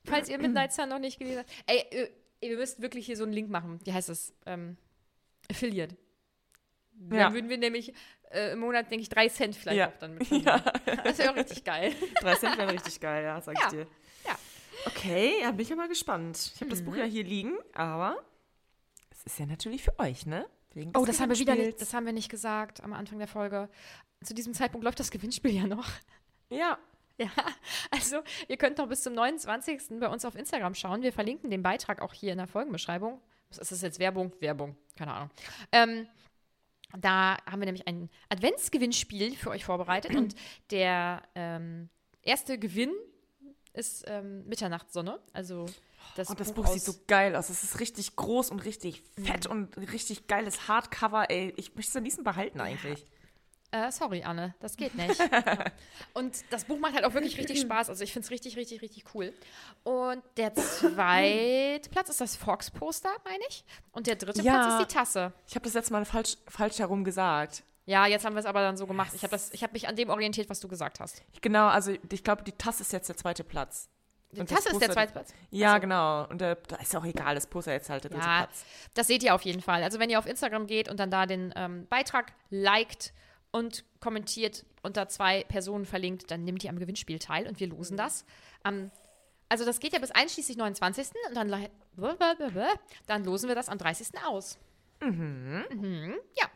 falls ihr Midnight Sun noch nicht gelesen habt, ey, äh, wir müssten wirklich hier so einen Link machen. Wie heißt das? Ähm, Affiliate. Dann Ja. würden wir nämlich äh, im Monat, denke ich, drei Cent vielleicht Ja. auch dann mit verdienen. Das wäre auch richtig geil. Drei Cent wären richtig geil, ja, sag Ja. ich dir. Ja. Okay, ja, bin ich ja mal gespannt. Ich habe das Buch ja hier liegen, aber es ist ja natürlich für euch, ne? Oh, das haben wir wieder nicht, das haben wir nicht gesagt am Anfang der Folge. Zu diesem Zeitpunkt läuft das Gewinnspiel ja noch. Ja, Ja, also ihr könnt noch bis zum 29. bei uns auf Instagram schauen. Wir verlinken den Beitrag auch hier in der Folgenbeschreibung. Was ist das jetzt? Werbung? Werbung, keine Ahnung. Ähm, da haben wir nämlich ein Adventsgewinnspiel für euch vorbereitet und der ähm, erste Gewinn ist ähm, Mitternachtssonne. Also das, und das Buch, Buch sieht so geil aus. Es ist richtig groß und richtig fett Mhm. und richtig geiles Hardcover. Ey, ich möchte es am liebsten behalten eigentlich. Äh, sorry, Anne, das geht nicht. Ja. Und das Buch macht halt auch wirklich richtig Spaß. Also ich finde es richtig, richtig, richtig cool. Und der zweite Platz ist das Fox-Poster, meine ich. Und der dritte Ja. Platz ist die Tasse. Ich habe das letzte Mal falsch, falsch herum gesagt. Ja, jetzt haben wir es aber dann so gemacht. Ich habe hab mich an dem orientiert, was du gesagt hast. Genau, also ich glaube, die Tasse ist jetzt der zweite Platz. Die Und Tasse ist der zweite Platz. Ja, Ach so. genau. Und da ist auch egal, das Poster jetzt halt der dritte Ja, Platz. das seht ihr auf jeden Fall. Also wenn ihr auf Instagram geht und dann da den ähm, Beitrag liked und kommentiert unter zwei Personen verlinkt, dann nehmt ihr am Gewinnspiel teil und wir losen das. Am also das geht ja bis einschließlich 29. und dann, dann losen wir das am 30. aus. Mhm. Ja.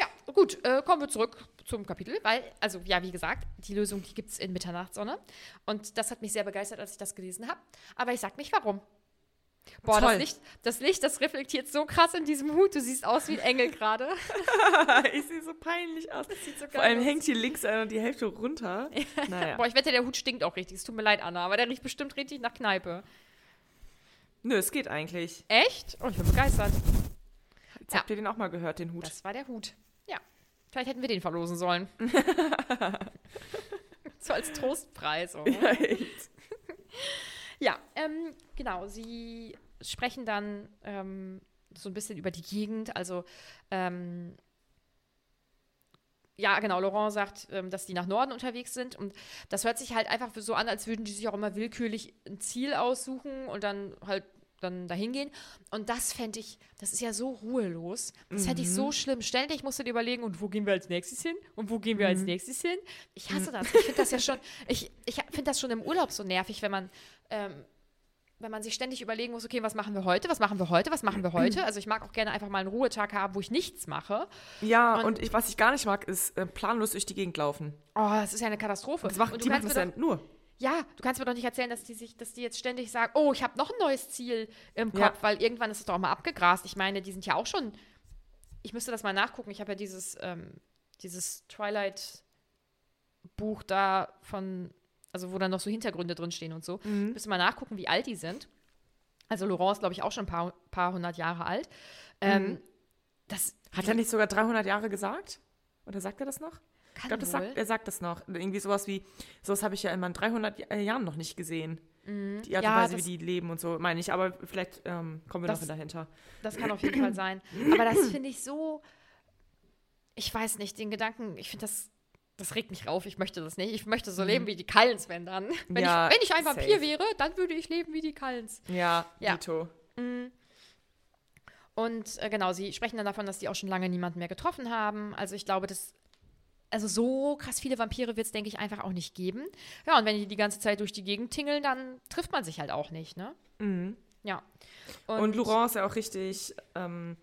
Ja, gut, äh, kommen wir zurück zum Kapitel, weil, also ja, wie gesagt, die Lösung, die gibt es in Mitternachtssonne. Und das hat mich sehr begeistert, als ich das gelesen habe. Aber ich sag nicht warum. Boah, Toll. das Licht, das Licht, das reflektiert so krass in diesem Hut. Du siehst aus wie ein Engel gerade. ich sehe so peinlich aus. sieht so Vor allem aus. hängt hier links einer die Hälfte runter. Naja. Boah, ich wette, der Hut stinkt auch richtig. Es tut mir leid, Anna, aber der riecht bestimmt richtig nach Kneipe. Nö, es geht eigentlich. Echt? Oh, ich bin begeistert. Jetzt Ja. habt ihr den auch mal gehört, den Hut. Das war der Hut. Ja. Vielleicht hätten wir den verlosen sollen. so als Trostpreis. So. Ja, echt. Ja, ähm, genau. Sie sprechen dann ähm, so ein bisschen über die Gegend. Also, ähm, ja, genau. Laurent sagt, ähm, dass die nach Norden unterwegs sind. Und das hört sich halt einfach so an, als würden die sich auch immer willkürlich ein Ziel aussuchen und dann halt dann dahin gehen. Und das fände ich, das ist ja so ruhelos. Das fände ich so schlimm. Ständig musst du dir überlegen, und wo gehen wir als nächstes hin? Und wo gehen wir als nächstes hin? Ich hasse das. Ich finde das ja schon, ich, ich finde das schon im Urlaub so nervig, wenn man, ähm, wenn man sich ständig überlegen muss, okay, was machen wir heute, was machen wir heute, was machen wir heute? Also ich mag auch gerne einfach mal einen Ruhetag haben, wo ich nichts mache. Ja, Und- und, ich, was ich gar nicht mag, ist äh, planlos durch die Gegend laufen. Oh, das ist ja eine Katastrophe. Das macht, Und die machen das ja nur. Ja, du kannst mir doch nicht erzählen, dass die sich, dass die jetzt ständig sagen, oh, ich habe noch ein neues Ziel im Kopf, Ja. weil irgendwann ist es doch auch mal abgegrast. Ich meine, die sind ja auch schon. Ich müsste das mal nachgucken. Ich habe ja dieses, ähm, dieses Twilight-Buch da von, also wo dann noch so Hintergründe drinstehen und so. Mhm. Ich müsste mal nachgucken, wie alt die sind. Also Laurent ist, glaube ich, auch schon ein paar, paar hundert Jahre alt. Ähm, Mhm. Das Hat er nicht sogar 300 Jahre gesagt? Oder sagt er das noch? Ich kann glaube, das wohl. sagt, er sagt das noch. Irgendwie sowas wie, sowas habe ich ja in meinen 300 Ja- Jahren noch nicht gesehen. Die Art Ja, und Weise, das- wie die leben und so, meine ich. Aber vielleicht ähm, kommen wir Das- noch dahinter. Das kann auf jeden Fall sein. Aber das finde ich so. Ich weiß nicht, den Gedanken, ich finde das. Das regt mich auf, ich möchte das nicht. Ich möchte so leben wie die Cullens, wenn dann. Wenn, Ja, ich, wenn ich ein Vampir safe. wäre, dann würde ich leben wie die Cullens. Ja, Ja. Dito. Und äh, genau, sie sprechen dann davon, dass die auch schon lange niemanden mehr getroffen haben. Also ich glaube, das. Also so krass viele Vampire wird es, denke ich, einfach auch nicht geben. Ja, und wenn die die ganze Zeit durch die Gegend tingeln, dann trifft man sich halt auch nicht, ne? Ja. Und, Laurent ist ja auch richtig ähm,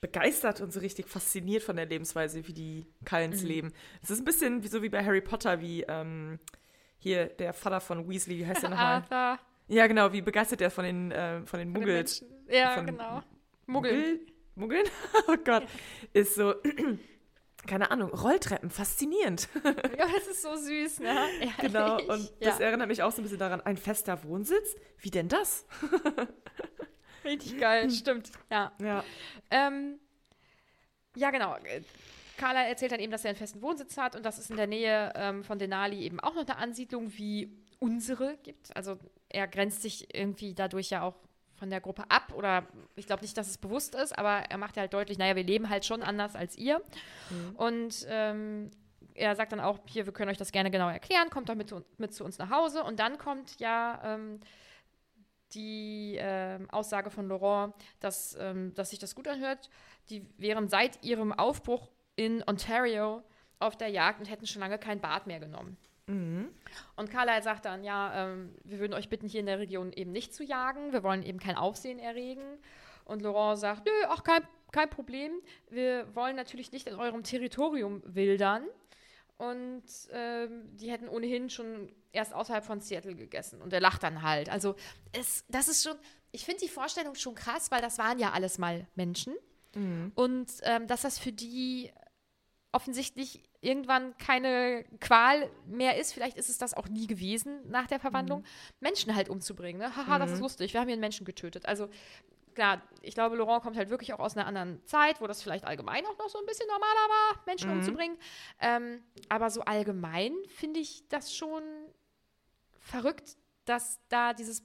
begeistert und so richtig fasziniert von der Lebensweise, wie die Cullens leben. Es ist ein bisschen wie, so wie bei Harry Potter, wie ähm, hier der Vater von Weasley, wie heißt der nochmal? Arthur, Ja, genau, wie begeistert er von den, äh, von den von den Muggel. Menschen. Ja, von genau. Muggel. Muggel? Muggeln? Oh Gott. Ist so, keine Ahnung, Rolltreppen, faszinierend. Ja, das ist so süß, ne? Ja, genau, und ja. das erinnert mich auch so ein bisschen daran, ein fester Wohnsitz? Wie denn das? Richtig geil, stimmt. Ja. Ja. Ähm, ja, genau. Carla erzählt dann eben, dass er einen festen Wohnsitz hat und dass es in der Nähe ähm, von Denali eben auch noch eine Ansiedlung wie unsere gibt. Also er grenzt sich irgendwie dadurch ja auch von der Gruppe ab oder ich glaube nicht, dass es bewusst ist, aber er macht ja halt deutlich, naja, wir leben halt schon anders als ihr. Und ähm, er sagt dann auch, hier, wir können euch das gerne genau erklären, kommt doch mit, zu- mit zu uns nach Hause. Und dann kommt ja ähm, die ähm, Aussage von Laurent, dass, ähm, dass sich das gut anhört. Die wären seit ihrem Aufbruch in Ontario auf der Jagd und hätten schon lange kein Bad mehr genommen. Und Carlyle sagt dann, ja, ähm, wir würden euch bitten, hier in der Region eben nicht zu jagen. Wir wollen eben kein Aufsehen erregen. Und Laurent sagt, nö, ach, kein, kein Problem. Wir wollen natürlich nicht in eurem Territorium wildern. Und ähm, die hätten ohnehin schon erst außerhalb von Seattle gegessen. Und er lacht dann halt. Also, es, das ist schon, ich finde die Vorstellung schon krass, weil das waren ja alles mal Menschen. Und ähm, dass das für die offensichtlich irgendwann keine Qual mehr ist. Vielleicht ist es das auch nie gewesen nach der Verwandlung, Menschen halt umzubringen. Ne? Haha, das ist lustig. Wir haben hier einen Menschen getötet. Also klar, ich glaube, Laurent kommt halt wirklich auch aus einer anderen Zeit, wo das vielleicht allgemein auch noch so ein bisschen normaler war, Menschen umzubringen. Ähm, aber so allgemein finde ich das schon verrückt, dass da dieses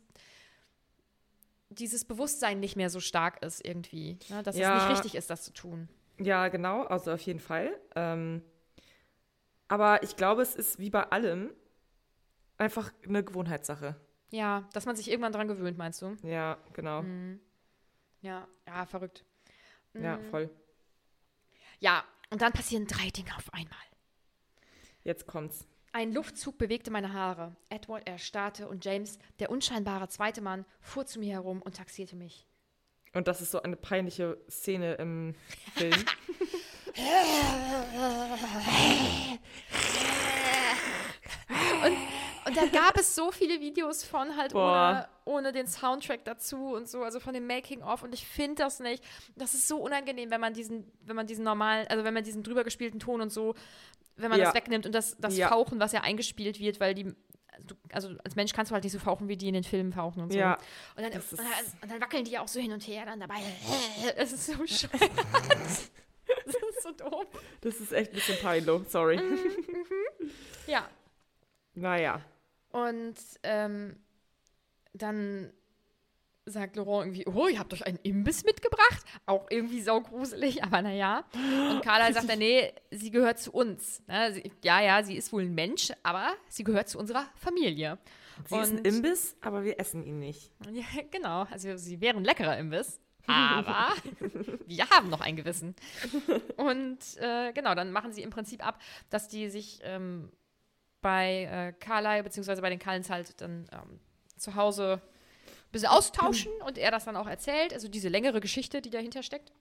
dieses Bewusstsein nicht mehr so stark ist irgendwie, ne? dass es Ja. nicht richtig ist, das zu tun. Ja, genau, also auf jeden Fall. Ähm, aber ich glaube, es ist wie bei allem einfach eine Gewohnheitssache. Ja, dass man sich irgendwann dran gewöhnt, meinst du? Ja, genau. Mhm. Ja, ja, verrückt. Ja, voll. Ja, und dann passieren drei Dinge auf einmal. Jetzt kommt's. Ein Luftzug bewegte meine Haare. Edward erstarrte und James, der unscheinbare zweite Mann, fuhr zu mir herum und taxierte mich. Und das ist so eine peinliche Szene im Film. Und da gab es so viele Videos von halt ohne, Boah. ohne den Soundtrack dazu und so, also von dem Making-of. Und ich finde das nicht. Das ist so unangenehm, wenn man diesen, wenn man diesen normalen, also wenn man diesen drüber gespielten Ton und so, wenn man Ja. das wegnimmt und das, das Ja. Fauchen, was ja eingespielt wird, weil die. Du- Also als Mensch kannst du halt nicht so fauchen, wie die in den Filmen fauchen und so. Ja, Und dann, das und, dann, und dann wackeln die ja auch so hin und her dann dabei. Es ist so scheiße. das ist so doof. das ist echt ein bisschen peinlich. Sorry. Ja. Naja. Und ähm, dann sagt Laurent irgendwie, oh, ihr habt euch einen Imbiss mitgebracht. Auch irgendwie saugruselig, aber naja. Und Carla sagt dann, nee, sie gehört zu uns. Ne? Ja, ja, sie ist wohl ein Mensch, aber sie gehört zu unserer Familie. Sie ist ein Und- Imbiss, aber wir essen ihn nicht. Ja, genau. Also sie wäre ein leckerer Imbiss. Aber wir haben noch ein Gewissen. Und äh, genau, dann machen sie im Prinzip ab, dass die sich ähm, bei äh, Carlyle beziehungsweise bei den Cullens halt dann ähm, zu Hause ein bisschen austauschen und er das dann auch erzählt. Also diese längere Geschichte, die dahinter steckt.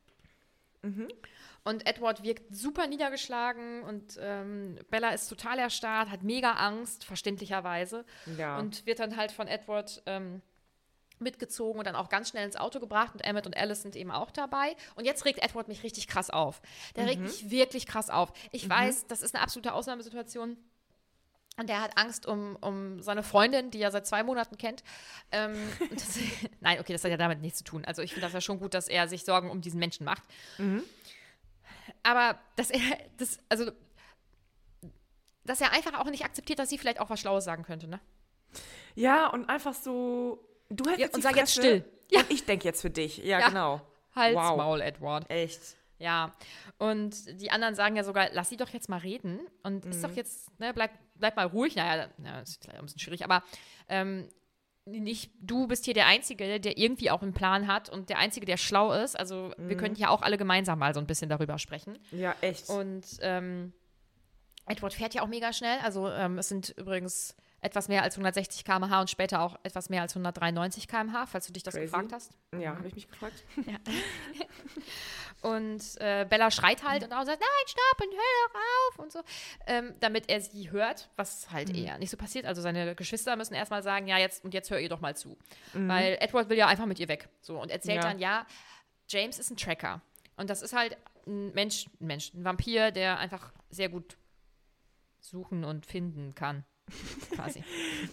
Und Edward wirkt super niedergeschlagen und ähm, Bella ist total erstarrt, hat mega Angst, verständlicherweise. Ja. Und wird dann halt von Edward ähm, mitgezogen und dann auch ganz schnell ins Auto gebracht und Emmett und Alice sind eben auch dabei. Und jetzt regt Edward mich richtig krass auf. Der regt mich wirklich krass auf. Ich weiß, das ist eine absolute Ausnahmesituation. Und der hat Angst um, um seine Freundin, die er seit zwei Monaten kennt. Ähm, das, nein, okay, das hat ja damit nichts zu tun. Also ich finde das ja schon gut, dass er sich Sorgen um diesen Menschen macht. Aber dass er, das, also, dass er einfach auch nicht akzeptiert, dass sie vielleicht auch was Schlaues sagen könnte, ne? Ja, und einfach so. Du hältst Ja, jetzt und sag jetzt still. Ja. Und ich denke jetzt für dich. Ja, Ja. genau. Hals, Wow. Maul, Edward. Echt. Ja, und die anderen sagen ja sogar, lass sie doch jetzt mal reden und ist doch jetzt, ne, bleib, bleib mal ruhig. Naja, ja, ist vielleicht ein bisschen schwierig, aber ähm, nicht, du bist hier der Einzige, der irgendwie auch einen Plan hat und der Einzige, der schlau ist. Also wir könnten ja auch alle gemeinsam mal so ein bisschen darüber sprechen. Ja, echt. Und ähm, Edward fährt ja auch mega schnell. Also ähm, es sind übrigens etwas mehr als 160 km/h und später auch etwas mehr als 193 km/h, falls du dich das Crazy. gefragt hast. ja, habe ich mich gefragt. Und äh, Bella schreit halt und auch sagt, nein, stopp und hör doch auf und so, ähm, damit er sie hört, was halt eher nicht so passiert. Also seine Geschwister müssen erstmal sagen, ja, jetzt und jetzt hör ihr doch mal zu. Weil Edward will ja einfach mit ihr weg. So und erzählt Ja. dann, ja, James ist ein Tracker. Und das ist halt ein Mensch, ein Mensch, ein Vampir, der einfach sehr gut suchen und finden kann. Quasi.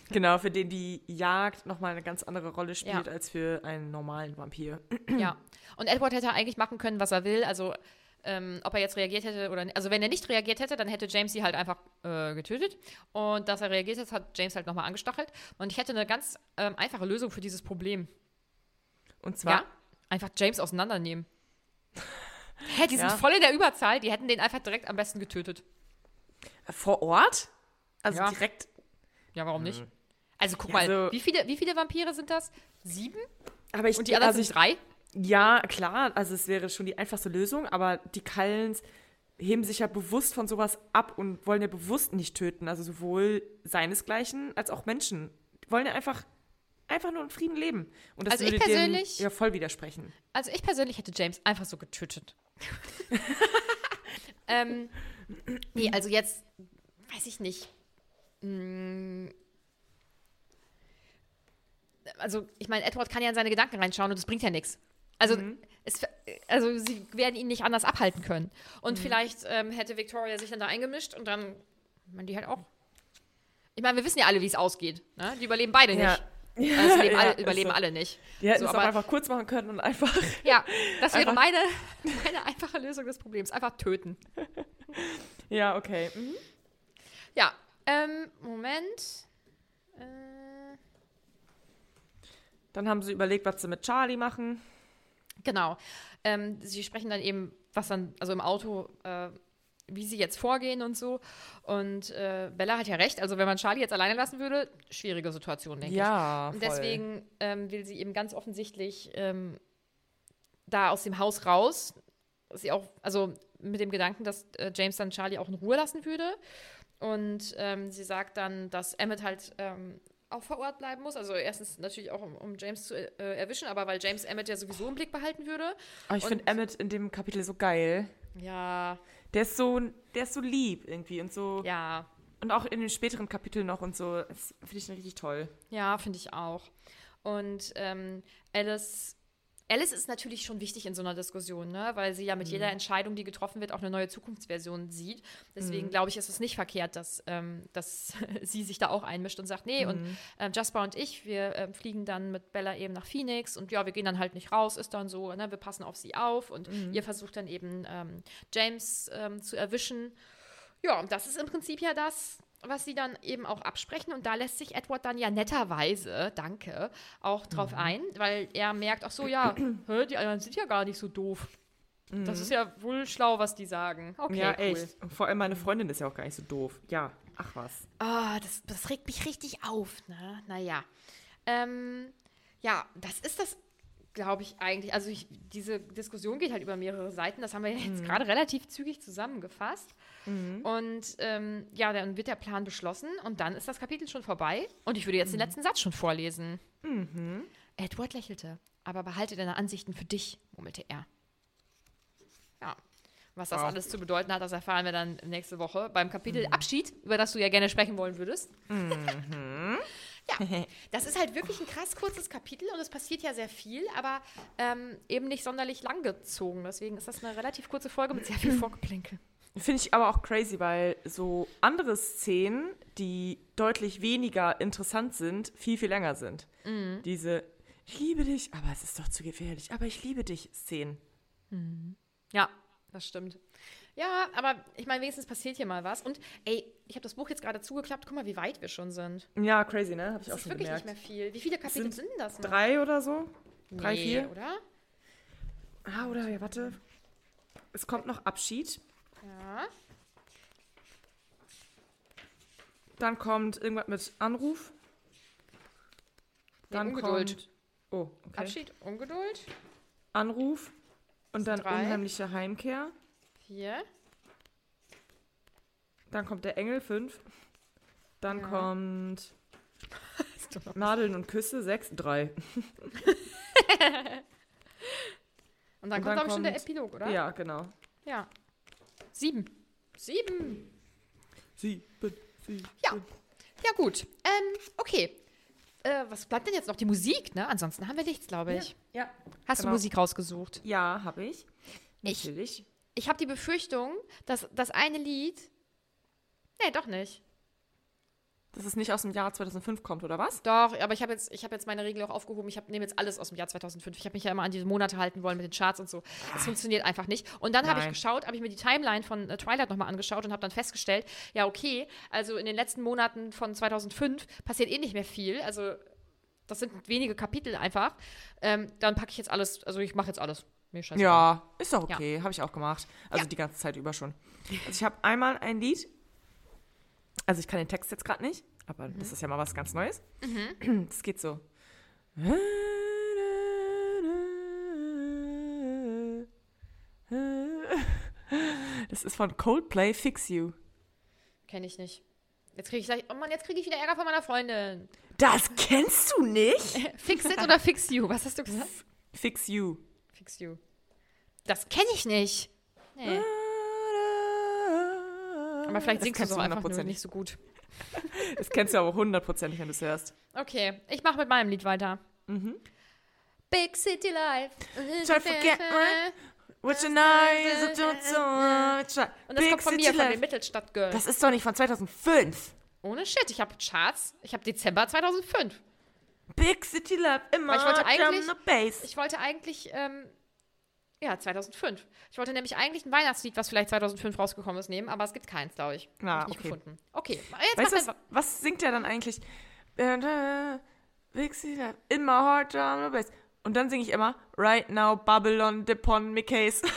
Genau, für den die Jagd nochmal eine ganz andere Rolle spielt Ja. als für einen normalen Vampir. Ja. Und Edward hätte eigentlich machen können, was er will. Also, ähm, ob er jetzt reagiert hätte oder nicht. Also, wenn er nicht reagiert hätte, dann hätte James sie halt einfach äh, getötet. Und dass er reagiert hat, hat James halt nochmal angestachelt. Und ich hätte eine ganz ähm, einfache Lösung für dieses Problem. Und zwar, Ja? Einfach James auseinandernehmen. Hä, die sind Ja. voll in der Überzahl. Die hätten den einfach direkt am besten getötet. vor Ort? Also Ja. direkt. Ja, warum nicht? Also, guck Ja, mal, also- wie, viele, wie viele Vampire sind das? Sieben? Aber ich, Und die anderen also sind drei? ich, Ja, klar, also es wäre schon die einfachste Lösung, aber die Kallens heben sich ja bewusst von sowas ab und wollen ja bewusst nicht töten. Also sowohl seinesgleichen als auch Menschen. Die wollen ja einfach, einfach nur in Frieden leben. Und das Also ich würde dem persönlich- ja voll widersprechen. Also ich persönlich hätte James einfach so getötet. ähm, nee, also jetzt weiß ich nicht. Mm. Also ich meine, Edward kann ja in seine Gedanken reinschauen und das bringt ja nichts. Also, es, also sie werden ihn nicht anders abhalten können. Und vielleicht ähm, hätte Victoria sich dann da eingemischt und dann, ich meine, die halt auch. Ich meine, wir wissen ja alle, wie es ausgeht. Ne? Die überleben beide Ja. nicht. Also, es leben Ja, alle, überleben so. alle nicht. Die hätten So, es auch aber- einfach kurz machen können und einfach. ja, das wäre meine, meine einfache Lösung des Problems. Einfach töten. ja, okay. Mhm. Ja, ähm, Moment. Äh, Dann haben sie überlegt, was sie mit Charlie machen. genau. Ähm, sie sprechen dann eben, was dann, also im Auto, äh, wie sie jetzt vorgehen und so. Und äh, Bella hat ja recht. Also, wenn man Charlie jetzt alleine lassen würde, schwierige Situation, denke ich. Ja, Und deswegen ähm, will sie eben ganz offensichtlich ähm, da aus dem Haus raus. Sie auch, also mit dem Gedanken, dass äh, James dann Charlie auch in Ruhe lassen würde. Und ähm, sie sagt dann, dass Emmett halt ähm, auch vor Ort bleiben muss. Also erstens natürlich auch, um, um James zu äh, erwischen, aber weil James Emmett ja sowieso im Blick behalten würde. Aber ich Und- finde Emmett in dem Kapitel so geil. Ja, Der ist so, der ist so lieb irgendwie und so. ja, Und auch in den späteren Kapiteln noch und so. Das finde ich richtig toll. Ja, finde ich auch. Und ähm, Alice, Alice ist natürlich schon wichtig in so einer Diskussion, ne? weil sie ja mit jeder Entscheidung, die getroffen wird, auch eine neue Zukunftsversion sieht. Deswegen glaube ich, ist es nicht verkehrt, dass, ähm, dass sie sich da auch einmischt und sagt, nee, und ähm, Jasper und ich, wir ähm, fliegen dann mit Bella eben nach Phoenix und ja, wir gehen dann halt nicht raus, ist dann so, ne? wir passen auf sie auf und ihr versucht dann eben ähm, James ähm, zu erwischen. Ja, und das ist im Prinzip ja das, was sie dann eben auch absprechen. Und da lässt sich Edward dann ja netterweise, danke, auch drauf Mhm. ein, weil er merkt, ach so, ja, hä, die anderen sind ja gar nicht so doof. Das ist ja wohl schlau, was die sagen. Okay, Mhm. ja, cool. echt. Vor allem meine Freundin ist ja auch gar nicht so doof. Ja, ach was. Ah, das, das regt mich richtig auf, ne? Naja. Ähm, ja, das ist das, glaube ich, eigentlich. Also ich, diese Diskussion geht halt über mehrere Seiten. Das haben wir jetzt gerade relativ zügig zusammengefasst. Und ähm, ja, dann wird der Plan beschlossen und dann ist das Kapitel schon vorbei. Und ich würde jetzt den letzten Satz schon vorlesen. Edward lächelte, aber behalte deine Ansichten für dich, murmelte er. Ja. Was das Wow. alles zu bedeuten hat, das erfahren wir dann nächste Woche beim Kapitel Abschied, über das du ja gerne sprechen wollen würdest. Ja, das ist halt wirklich ein krass kurzes Kapitel und es passiert ja sehr viel, aber ähm, eben nicht sonderlich langgezogen. Deswegen ist das eine relativ kurze Folge mit sehr viel Vorgeplänkel. Finde ich aber auch crazy, weil so andere Szenen, die deutlich weniger interessant sind, viel, viel länger sind. Diese Ich liebe dich, aber es ist doch zu gefährlich, aber ich liebe dich Szenen. Ja, das stimmt. Ja, aber ich meine, wenigstens passiert hier mal was. Und ey, ich habe das Buch jetzt gerade zugeklappt. Guck mal, wie weit wir schon sind. Ja, crazy, ne? Habe ich Das auch ist schon wirklich gemerkt. nicht mehr viel. Wie viele Kapitel Sind sind, das noch? Drei oder so? Drei, nee, vier? oder? Ah, oder, ja, warte. Es kommt noch Abschied. Ja. Dann kommt irgendwas mit Anruf. Nee, Dann Ungeduld. kommt. Oh, okay. Abschied, Ungeduld. Anruf. Und dann drei. unheimliche Heimkehr. Vier. Dann kommt der Engel, fünf. Dann Ja. kommt Nadeln und Küsse, sechs, drei. Und dann Und kommt, glaube ich, schon der Epilog, oder? Ja, genau. Ja. Sieben. Sieben. Sieben, sieben. Ja. Ja, gut. Ähm, okay. Äh, was bleibt denn jetzt noch? Die Musik, ne? Ansonsten haben wir nichts, glaube ich. Ja. Hast du genau. Musik rausgesucht? Ja, habe ich. Ich- Natürlich. Ich habe die Befürchtung, dass das eine Lied. Nee, doch nicht. Dass es nicht aus dem Jahr 2005 kommt, oder was? Doch, aber ich habe jetzt, ich hab jetzt meine Regel auch aufgehoben. Ich nehme jetzt alles aus dem Jahr 2005. Ich habe mich ja immer an diese Monate halten wollen mit den Charts und so. Das funktioniert einfach nicht. Und dann habe ich geschaut, habe ich mir die Timeline von äh, Twilight nochmal angeschaut und habe dann festgestellt, ja, okay, also in den letzten Monaten von 2005 passiert eh nicht mehr viel. Also das sind wenige Kapitel einfach. Ähm, dann packe ich jetzt alles, also ich mache jetzt alles. Mir scheißegal. Ja, ist doch okay. Habe ich auch gemacht. Also Ja. die ganze Zeit über schon. Also ich habe einmal ein Lied. Also ich kann den Text jetzt gerade nicht, aber Mhm. das ist ja mal was ganz Neues. Das geht so. Das ist von Coldplay Fix You. Kenne ich nicht. Jetzt kriege ich gleich, oh Mann, jetzt kriege ich wieder Ärger von meiner Freundin. Das kennst du nicht? Fix it oder fix you? Was hast du gesagt? Fix You. Fix you. Das kenne ich nicht. Nee. Aber vielleicht Das singst du es auch einfach nur nicht so gut. Das kennst du aber hundertprozentig, wenn du es hörst. Okay, ich mache mit meinem Lied weiter. Big City Life. Mhm. Try forget my- What you nice, Und das kommt von mir, von den Mittelstadt-Girls. Das ist doch nicht von 2005. Ohne Shit, ich habe Charts. Ich habe Dezember 2005. Big City Love, immer Weil ich wollte eigentlich-. Ich wollte eigentlich, ähm, ja, 2005. Ich wollte nämlich eigentlich ein Weihnachtslied, was vielleicht 2005 rausgekommen ist, nehmen, aber es gibt keins, glaube ich. Ah, Hab ich nicht okay. gefunden. Okay, jetzt Weißt was, was singt der dann eigentlich? Big City Love, my heart, Drum the Bass. Und dann singe ich immer Right now, Babylon, Depon, Mickey's.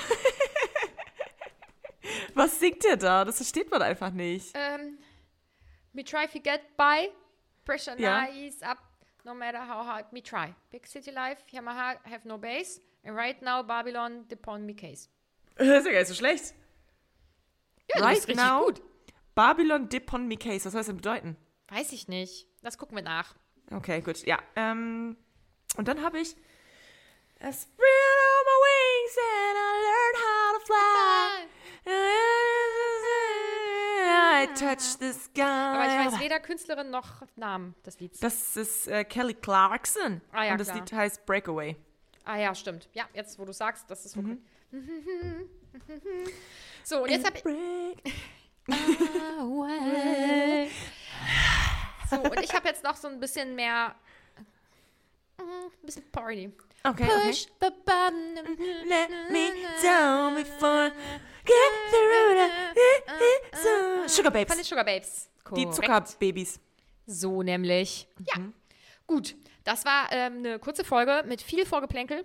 was singt der da? Das versteht man einfach nicht. Ähm, me try to get by. Pressure Ja. is up. No matter how hard me try. Big city life, Yamaha have no base. And right now Babylon depon me case. Das ist ja gar nicht so schlecht. Ja, bist richtig now, gut. Babylon, Depon, Mickey's. Was soll das denn bedeuten? Weiß ich nicht. Das gucken wir nach. Okay, gut. Ja. Ähm, und dann habe ich I spread all my wings and I learned how to fly. I touch the sky. Aber ich weiß weder Künstlerin noch Namen des Lieds. Das ist äh, Kelly Clarkson. Ah, ja, und das klar. Lied heißt Breakaway. Ah ja, stimmt. Ja, jetzt wo du sagst, das ist Mhm. okay. So, und jetzt habe ich. Break. So, und ich habe jetzt noch so ein bisschen mehr. mm, Ein bisschen Party. Okay, okay. Push the button. Let me down before Get through the- Sugar Von den Babes. Sugar Babes. Die Korrekt. Zuckerbabys. So nämlich. Ja. Gut, das war ähm, eine kurze Folge mit viel Vorgeplänkel.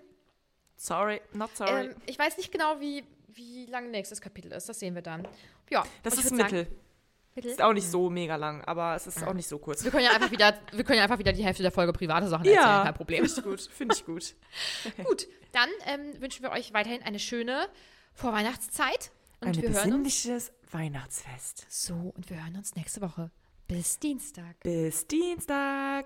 Sorry, not sorry. Ähm, ich weiß nicht genau, wie, wie lang nächstes Kapitel ist. Das sehen wir dann. Ja, das ist Mittel. Sagen, Mittel? Ist auch nicht so mega lang, aber es ist auch nicht so kurz. Wir können ja einfach wieder, wir können ja einfach wieder die Hälfte der Folge private Sachen erzählen, kein Problem. Finde ich gut. Finde ich gut. Gut, dann ähm, wünschen wir euch weiterhin eine schöne Vorweihnachtszeit. Und Ein wir hören uns. besinnliches Weihnachtsfest. So, und wir hören uns nächste Woche. Bis Dienstag. Bis Dienstag.